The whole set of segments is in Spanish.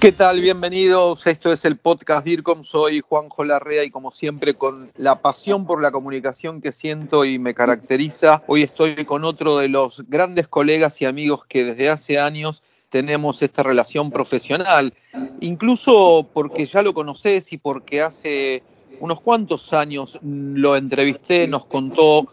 ¿Qué tal? Bienvenidos. Esto es el podcast DIRCOM. Soy Juanjo Larrea y como siempre con la pasión por la comunicación que siento y me caracteriza, hoy estoy con otro de los grandes colegas y amigos que desde hace años tenemos esta relación profesional, incluso porque ya lo conoces y porque hace unos cuantos años lo entrevisté, nos contó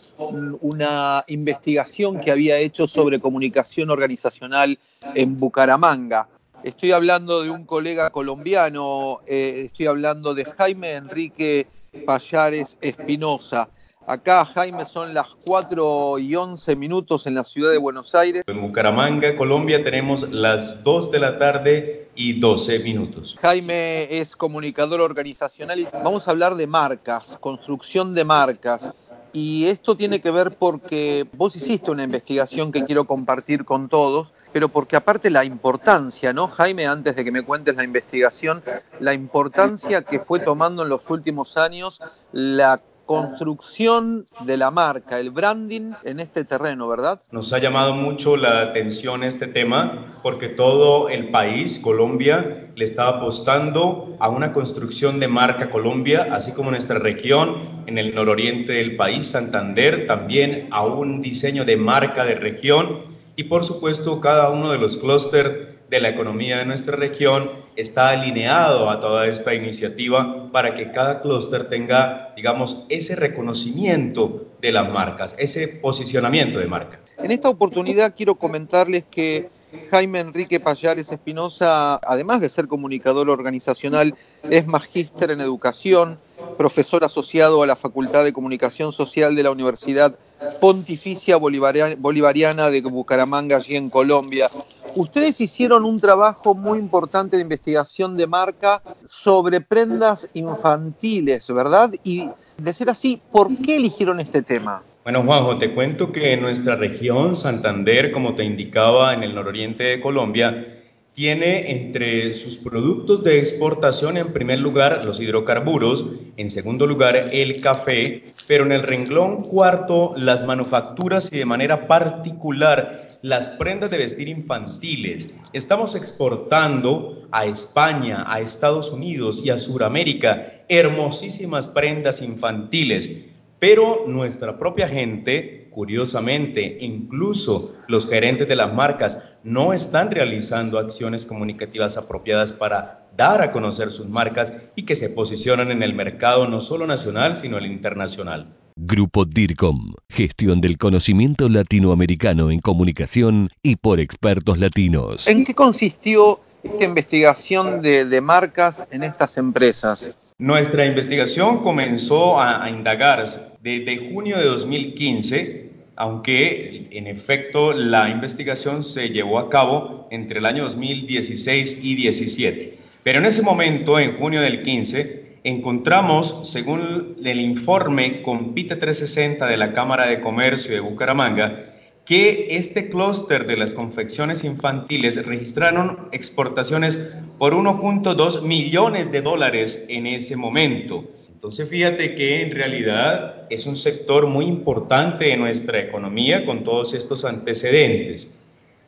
una investigación que había hecho sobre comunicación organizacional en Bucaramanga. Estoy hablando de un colega colombiano, eh, estoy hablando de Jaime Enrique Payares Espinosa. Acá, Jaime, son las 4 y 11 minutos en la ciudad de Buenos Aires. En Bucaramanga, Colombia, tenemos las 2 de la tarde y 12 minutos. Jaime es comunicador organizacional y vamos a hablar de marcas, construcción de marcas. Y esto tiene que ver porque vos hiciste una investigación que quiero compartir con todos, pero porque aparte la importancia, ¿no, Jaime? Antes de que me cuentes la investigación, la importancia que fue tomando en los últimos años la construcción de la marca, el branding en este terreno, ¿verdad? Nos ha llamado mucho la atención este tema porque todo el país, Colombia, le está apostando a una construcción de marca Colombia, así como nuestra región en el nororiente del país, Santander, también a un diseño de marca de región y por supuesto cada uno de los clústeres de la economía de nuestra región está alineado a toda esta iniciativa para que cada clúster tenga, digamos, ese reconocimiento de las marcas, ese posicionamiento de marca. En esta oportunidad quiero comentarles que Jaime Enrique Payares Espinosa, además de ser comunicador organizacional, es magíster en educación, profesor asociado a la Facultad de Comunicación Social de la Universidad Pontificia Bolivariana de Bucaramanga, allí en Colombia. Ustedes hicieron un trabajo muy importante de investigación de marca sobre prendas infantiles, ¿verdad? Y de ser así, ¿por qué eligieron este tema? Bueno, Juanjo, te cuento que nuestra región, Santander, como te indicaba, en el nororiente de Colombia, tiene entre sus productos de exportación en primer lugar los hidrocarburos, en segundo lugar el café, pero en el renglón cuarto las manufacturas y de manera particular las prendas de vestir infantiles. Estamos exportando a España, a Estados Unidos y a Sudamérica hermosísimas prendas infantiles, pero nuestra propia gente Curiosamente, incluso los gerentes de las marcas no están realizando acciones comunicativas apropiadas para dar a conocer sus marcas y que se posicionan en el mercado no solo nacional, sino el internacional. Grupo DIRCOM, gestión del conocimiento latinoamericano en comunicación y por expertos latinos. ¿En qué consistió esta investigación de, marcas en estas empresas? Nuestra investigación comenzó a, a indagar desde junio de 2015, aunque en efecto la investigación se llevó a cabo entre el año 2016 y 17. Pero en ese momento, en junio del 15, encontramos, según el informe Compite 360 de la Cámara de Comercio de Bucaramanga, que este clúster de las confecciones infantiles registraron exportaciones por 1.2 millones de dólares en ese momento. Entonces fíjate que en realidad es un sector muy importante de nuestra economía con todos estos antecedentes.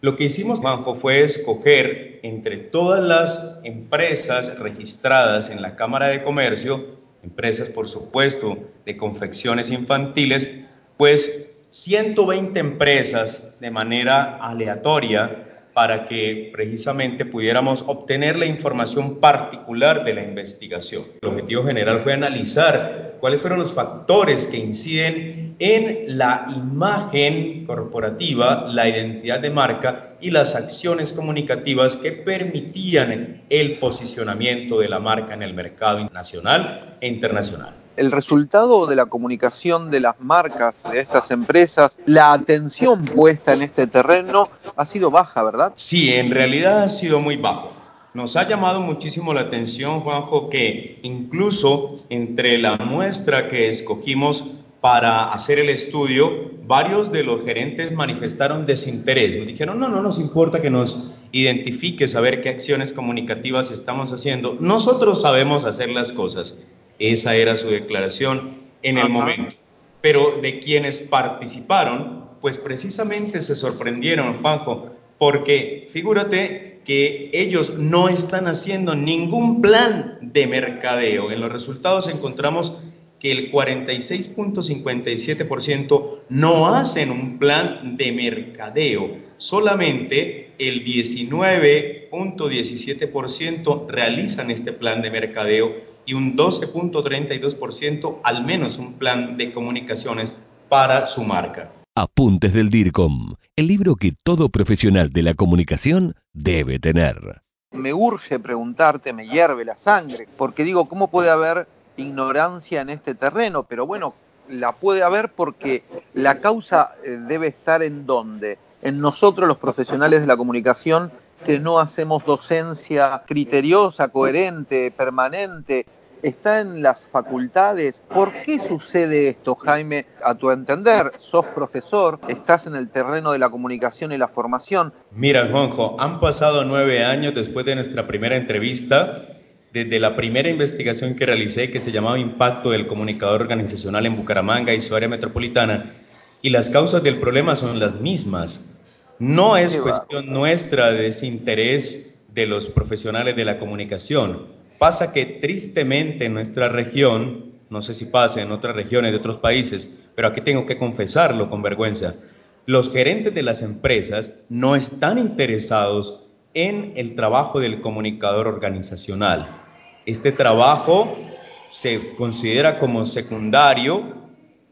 Lo que hicimos, Juanjo, fue escoger entre todas las empresas registradas en la Cámara de Comercio, empresas por supuesto de confecciones infantiles, pues 120 empresas de manera aleatoria para que precisamente pudiéramos obtener la información particular de la investigación. El objetivo general fue analizar cuáles fueron los factores que inciden en la imagen corporativa, la identidad de marca y las acciones comunicativas que permitían el posicionamiento de la marca en el mercado nacional e internacional el resultado de la comunicación de las marcas de estas empresas, la atención puesta en este terreno ha sido baja, ¿verdad? Sí, en realidad ha sido muy bajo. Nos ha llamado muchísimo la atención, Juanjo, que incluso entre la muestra que escogimos para hacer el estudio, varios de los gerentes manifestaron desinterés. Nos dijeron, no, no nos importa que nos identifique, saber qué acciones comunicativas estamos haciendo. Nosotros sabemos hacer las cosas. Esa era su declaración en el momento. Pero de quienes participaron, pues precisamente se sorprendieron, Juanjo, porque figúrate que ellos no están haciendo ningún plan de mercadeo. En los resultados encontramos que el 46.57% no hacen un plan de mercadeo, solamente el 19.17% realizan este plan de mercadeo y un 12.32% al menos un plan de comunicaciones para su marca. Apuntes del DIRCOM, el libro que todo profesional de la comunicación debe tener. Me urge preguntarte, me hierve la sangre, porque digo, ¿cómo puede haber ignorancia en este terreno? Pero bueno, la puede haber porque la causa eh, debe estar en dónde? En nosotros los profesionales de la comunicación que no hacemos docencia criteriosa, coherente, permanente, está en las facultades. ¿Por qué sucede esto, Jaime? A tu entender, sos profesor, estás en el terreno de la comunicación y la formación. Mira, Juanjo, han pasado nueve años después de nuestra primera entrevista, desde la primera investigación que realicé, que se llamaba Impacto del Comunicador Organizacional en Bucaramanga y su área metropolitana, y las causas del problema son las mismas. No es cuestión nuestra de desinterés de los profesionales de la comunicación Pasa que tristemente en nuestra región, no sé si pasa en otras regiones de otros países, pero aquí tengo que confesarlo con vergüenza, los gerentes de las empresas no están interesados en el trabajo del comunicador organizacional. Este trabajo se considera como secundario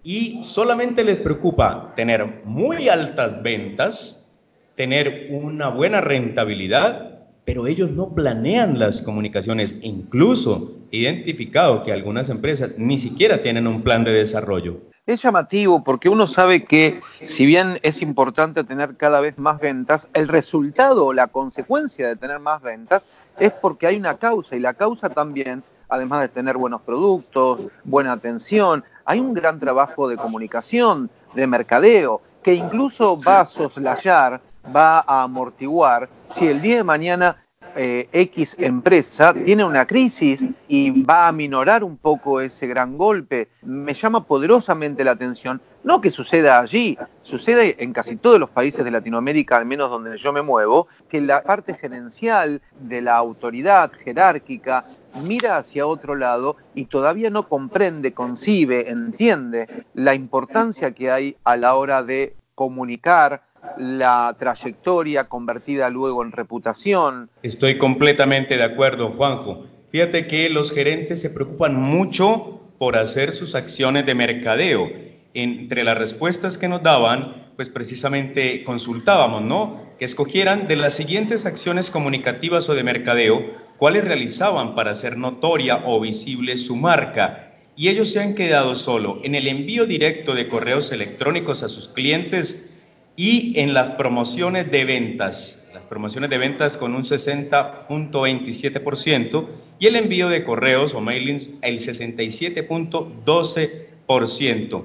y solamente les preocupa tener muy altas ventas, tener una buena rentabilidad pero ellos no planean las comunicaciones. Incluso identificado que algunas empresas ni siquiera tienen un plan de desarrollo. Es llamativo porque uno sabe que si bien es importante tener cada vez más ventas, el resultado o la consecuencia de tener más ventas es porque hay una causa y la causa también, además de tener buenos productos, buena atención, hay un gran trabajo de comunicación, de mercadeo, que incluso va a soslayar va a amortiguar si el día de mañana eh, X empresa tiene una crisis y va a minorar un poco ese gran golpe. Me llama poderosamente la atención, no que suceda allí, sucede en casi todos los países de Latinoamérica, al menos donde yo me muevo, que la parte gerencial de la autoridad jerárquica mira hacia otro lado y todavía no comprende, concibe, entiende la importancia que hay a la hora de comunicar, la trayectoria convertida luego en reputación. Estoy completamente de acuerdo, Juanjo. Fíjate que los gerentes se preocupan mucho por hacer sus acciones de mercadeo. Entre las respuestas que nos daban, pues precisamente consultábamos, ¿no? Que escogieran de las siguientes acciones comunicativas o de mercadeo, cuáles realizaban para hacer notoria o visible su marca. Y ellos se han quedado solo en el envío directo de correos electrónicos a sus clientes y en las promociones de ventas, las promociones de ventas con un 60.27% y el envío de correos o mailings el 67.12%.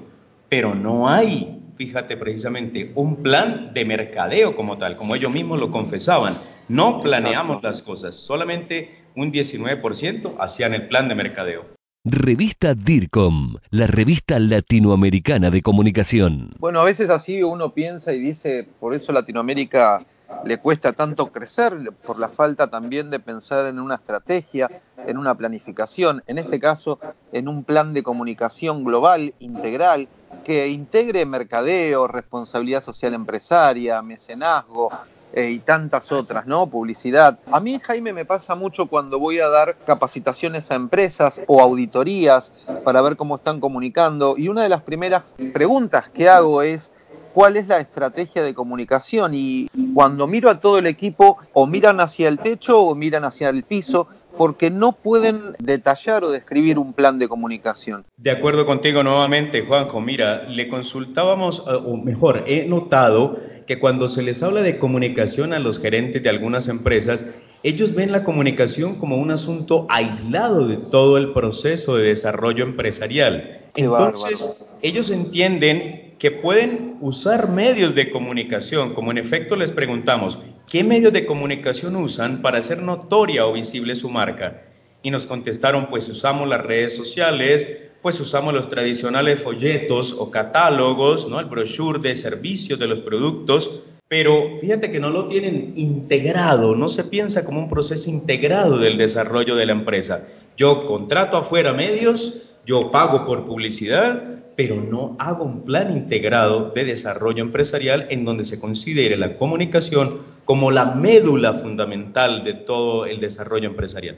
Pero no hay, fíjate precisamente, un plan de mercadeo como tal, como ellos mismos lo confesaban. No planeamos las cosas, solamente un 19% hacían el plan de mercadeo. Revista DIRCOM, la revista latinoamericana de comunicación. Bueno, a veces así uno piensa y dice, por eso Latinoamérica le cuesta tanto crecer, por la falta también de pensar en una estrategia, en una planificación, en este caso en un plan de comunicación global, integral, que integre mercadeo, responsabilidad social empresaria, mecenazgo, eh, y tantas otras, ¿no? Publicidad. A mí, Jaime, me pasa mucho cuando voy a dar capacitaciones a empresas o auditorías para ver cómo están comunicando y una de las primeras preguntas que hago es cuál es la estrategia de comunicación y cuando miro a todo el equipo o miran hacia el techo o miran hacia el piso porque no pueden detallar o describir un plan de comunicación. De acuerdo contigo nuevamente, Juanjo. Mira, le consultábamos, eh, o mejor, he notado que cuando se les habla de comunicación a los gerentes de algunas empresas, Ellos ven la comunicación como un asunto aislado de todo el proceso de desarrollo empresarial. Entonces, ellos entienden que pueden usar medios de comunicación, como en efecto les preguntamos, ¿qué medios de comunicación usan para hacer notoria o visible su marca? Y nos contestaron, pues usamos las redes sociales, pues usamos los tradicionales folletos o catálogos, ¿no? el brochure de servicios de los productos, pero fíjate que no lo tienen integrado, no se piensa como un proceso integrado del desarrollo de la empresa. Yo contrato afuera medios, yo pago por publicidad, pero no hago un plan integrado de desarrollo empresarial en donde se considere la comunicación como la médula fundamental de todo el desarrollo empresarial.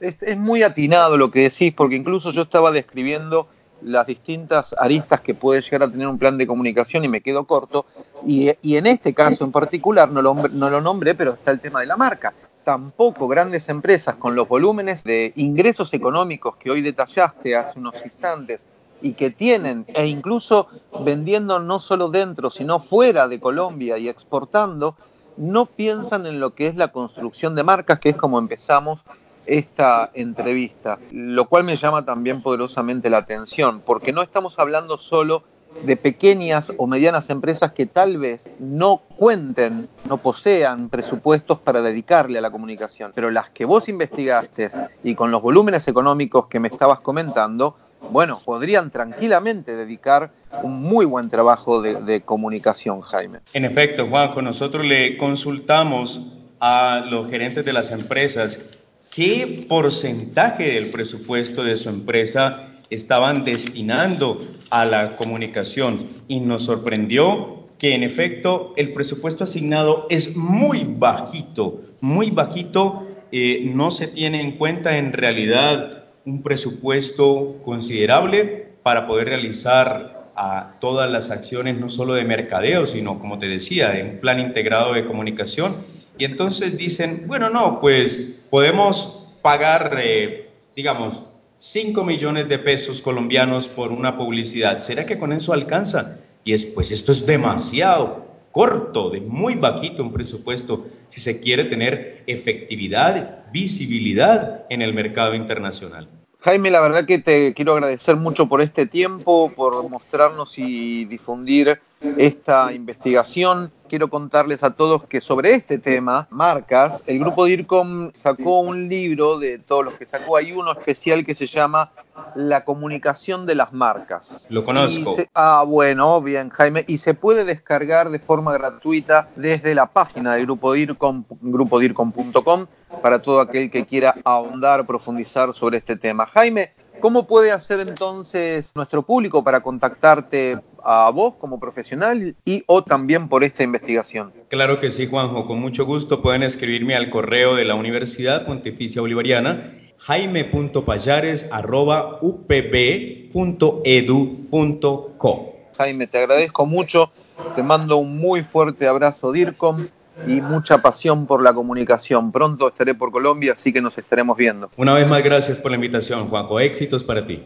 Es, es muy atinado lo que decís, porque incluso yo estaba describiendo las distintas aristas que puede llegar a tener un plan de comunicación y me quedo corto. Y, en este caso en particular, no lo, no lo nombré, pero está el tema de la marca. Tampoco grandes empresas con los volúmenes de ingresos económicos que hoy detallaste hace unos instantes y que tienen, e incluso vendiendo no solo dentro, sino fuera de Colombia y exportando, no piensan en lo que es la construcción de marcas, que es como empezamos esta entrevista, lo cual me llama también poderosamente la atención, porque no estamos hablando solo de pequeñas o medianas empresas que tal vez no cuenten, no posean presupuestos para dedicarle a la comunicación, pero las que vos investigaste y con los volúmenes económicos que me estabas comentando, bueno, podrían tranquilamente dedicar un muy buen trabajo de, comunicación, Jaime. En efecto, Juanjo, nosotros le consultamos a los gerentes de las empresas qué porcentaje del presupuesto de su empresa estaban destinando a la comunicación. Y nos sorprendió que en efecto el presupuesto asignado es muy bajito, muy bajito, eh, no se tiene en cuenta en realidad un presupuesto considerable para poder realizar a todas las acciones, no solo de mercadeo, sino, como te decía, de un plan integrado de comunicación y entonces dicen, bueno, no, pues podemos pagar, eh, digamos, 5 millones de pesos colombianos por una publicidad. ¿Será que con eso alcanza? Y es, pues esto es demasiado corto, de muy bajito un presupuesto si se quiere tener efectividad, visibilidad en el mercado internacional. Jaime, la verdad que te quiero agradecer mucho por este tiempo, por mostrarnos y difundir esta investigación. Quiero contarles a todos que sobre este tema, marcas, el grupo DIRCOM sacó un libro de todos los que sacó. Hay uno especial que se llama La comunicación de las marcas. Lo conozco. ah, bueno, bien, Jaime. Y se puede descargar de forma gratuita desde la página del grupo DIRCOM, grupodircom.com, para todo aquel que quiera ahondar, profundizar sobre este tema. Jaime, ¿cómo puede hacer entonces nuestro público para contactarte a vos como profesional y o también por esta investigación. Claro que sí, Juanjo, con mucho gusto pueden escribirme al correo de la Universidad Pontificia Bolivariana jaime.payares.upb.edu.co. Jaime, te agradezco mucho, te mando un muy fuerte abrazo, DIRCOM, y mucha pasión por la comunicación. Pronto estaré por Colombia, así que nos estaremos viendo. Una vez más, gracias por la invitación, Juanjo. Éxitos para ti.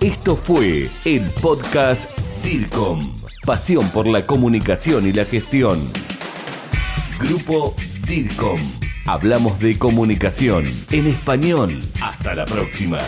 Esto fue el podcast DIRCOM, pasión por la comunicación y la gestión. Grupo DIRCOM, hablamos de comunicación en español. Hasta la próxima.